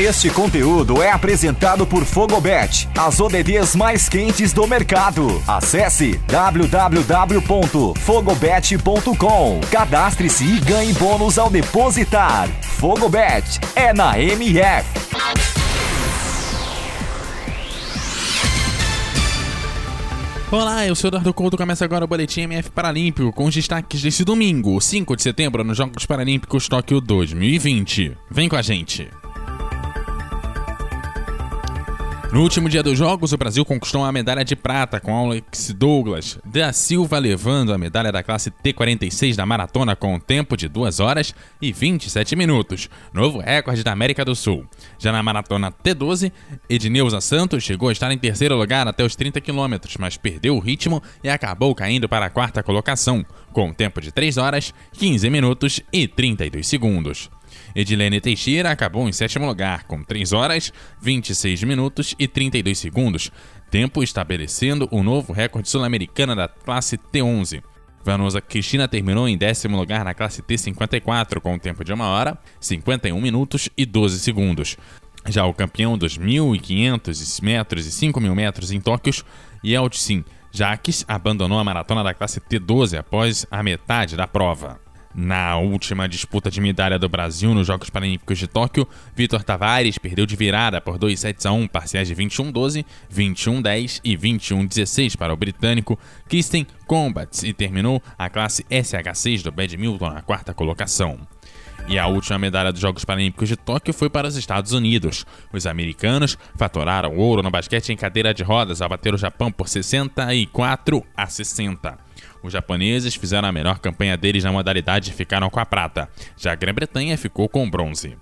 Este conteúdo é apresentado por Fogobet, as ODDs mais quentes do mercado. Acesse www.fogobet.com. Cadastre-se e ganhe bônus ao depositar. Fogobet é na MF. Olá, eu sou Eduardo Couto. Começa agora o Boletim MF Paralímpico com os destaques desse domingo, 5 de setembro, nos Jogos Paralímpicos Tóquio 2020. Vem com a gente! No último dia dos Jogos, o Brasil conquistou uma medalha de prata com Alex Douglas da Silva levando a medalha da classe T46 da maratona com um tempo de 2 horas e 27 minutos, novo recorde da América do Sul. Já na maratona T12, Edneuza Santos chegou a estar em terceiro lugar até os 30 quilômetros, mas perdeu o ritmo e acabou caindo para a quarta colocação, com um tempo de 3 horas, 15 minutos e 32 segundos. Edilene Teixeira acabou em sétimo lugar, com 3 horas, 26 minutos e 32 segundos, tempo estabelecendo o novo recorde sul-americano da classe T11. Vanusa Cristina terminou em décimo lugar na classe T54 com um tempo de 1 hora, 51 minutos e 12 segundos. Já o campeão dos 1.500 metros e 5.000 metros em Tóquio, Yeltsin Jacques, abandonou a maratona da classe T12 após a metade da prova. Na última disputa de medalha do Brasil nos Jogos Paralímpicos de Tóquio, Vitor Tavares perdeu de virada por 2 sets a 1, parciais de 21-12, 21-10 e 21-16 para o britânico Kristen Combats e terminou a classe SH6 do badminton na quarta colocação. E a última medalha dos Jogos Paralímpicos de Tóquio foi para os Estados Unidos. Os americanos faturaram ouro no basquete em cadeira de rodas ao bater o Japão por 64 a 60. Os japoneses fizeram a melhor campanha deles na modalidade e ficaram com a prata. Já a Grã-Bretanha ficou com o bronze.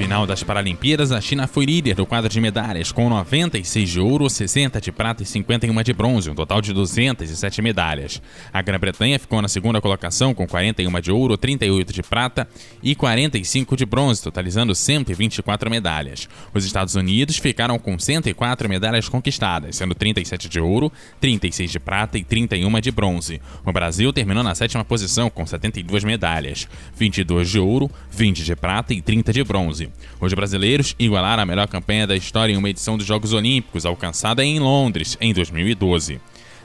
Final das Paralimpíadas, a China foi líder do quadro de medalhas, com 96 de ouro, 60 de prata e 51 de bronze, um total de 207 medalhas. A Grã-Bretanha ficou na segunda colocação, com 41 de ouro, 38 de prata e 45 de bronze, totalizando 124 medalhas. Os Estados Unidos ficaram com 104 medalhas conquistadas, sendo 37 de ouro, 36 de prata e 31 de bronze. O Brasil terminou na sétima posição, com 72 medalhas, 22 de ouro, 20 de prata e 30 de bronze Os brasileiros igualaram a melhor campanha da história em uma edição dos Jogos Olímpicos, alcançada em Londres, em 2012.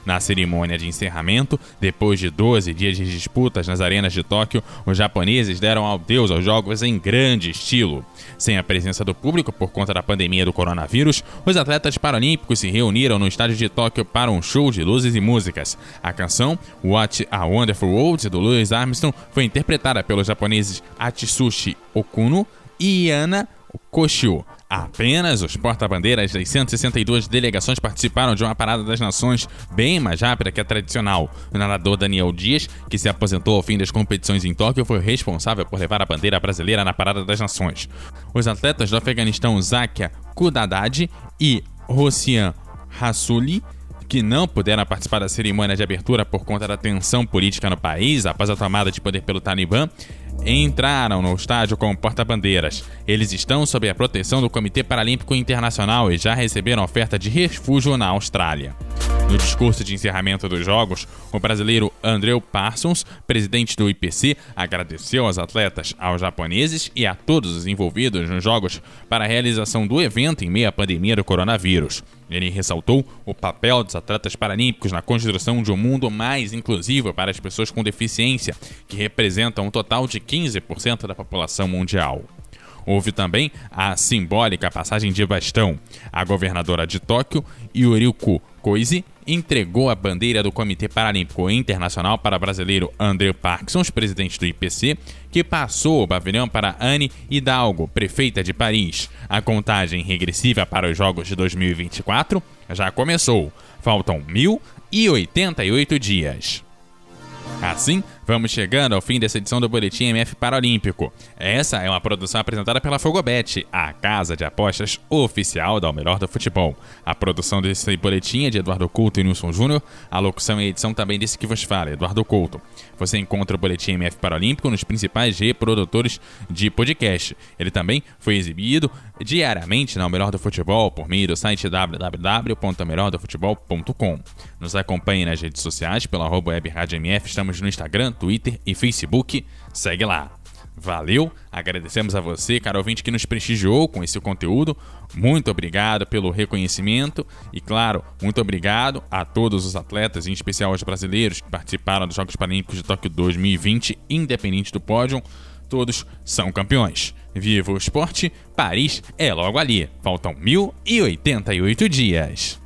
Na cerimônia de encerramento, depois de 12 dias de disputas nas arenas de Tóquio, os japoneses deram adeus aos jogos em grande estilo. Sem a presença do público por conta da pandemia do coronavírus, os atletas paralímpicos se reuniram no estádio de Tóquio para um show de luzes e músicas. A canção What a Wonderful World do Louis Armstrong foi interpretada pelos japoneses Atsushi Okuno Iana Koshio. Apenas os porta-bandeiras das 162 delegações participaram de uma parada das nações bem mais rápida que a tradicional. O nadador Daniel Dias, que se aposentou ao fim das competições em Tóquio, foi responsável por levar a bandeira brasileira na parada das nações. Os atletas do Afeganistão Zakia Kudadad e Rossian Rassouli que não puderam participar da cerimônia de abertura por conta da tensão política no país após a tomada de poder pelo Talibã, entraram no estádio com porta-bandeiras. Eles estão sob a proteção do Comitê Paralímpico Internacional e já receberam oferta de refúgio na Austrália. No discurso de encerramento dos Jogos, o brasileiro Andrew Parsons, presidente do IPC, agradeceu aos atletas, aos japoneses e a todos os envolvidos nos Jogos para a realização do evento em meio à pandemia do coronavírus. Ele ressaltou o papel dos atletas paralímpicos na construção de um mundo mais inclusivo para as pessoas com deficiência, que representam um total de 15% da população mundial. Houve também a simbólica passagem de bastão. A governadora de Tóquio, Yuriko Koizi, entregou a bandeira do Comitê Paralímpico Internacional para o brasileiro André Parkinson, presidente do IPC, que passou o pavilhão para Anne Hidalgo, prefeita de Paris. A contagem regressiva para os Jogos de 2024 já começou. Faltam 1.088 dias. Assim, vamos chegando ao fim dessa edição do Boletim MF Paralímpico. Essa é uma produção apresentada pela Fogobet, a casa de apostas oficial da O Melhor do Futebol. A produção desse boletim é de Eduardo Couto e Nilson Júnior, a locução e edição também desse que vos fala, Eduardo Couto. Você encontra o Boletim MF Paralímpico nos principais reprodutores de podcast. Ele também foi exibido diariamente na O Melhor do Futebol por meio do site www.melhordofutebol.com. Nos acompanhe nas redes sociais pelo arroba web MF, estamos no Instagram, Twitter e Facebook. Segue lá. Valeu, agradecemos a você, caro ouvinte, que nos prestigiou com esse conteúdo. Muito obrigado pelo reconhecimento e, claro, muito obrigado a todos os atletas, em especial aos brasileiros que participaram dos Jogos Paralímpicos de Tóquio 2020, independente do pódio. Todos são campeões. Viva o esporte! Paris é logo ali. Faltam 1088 dias.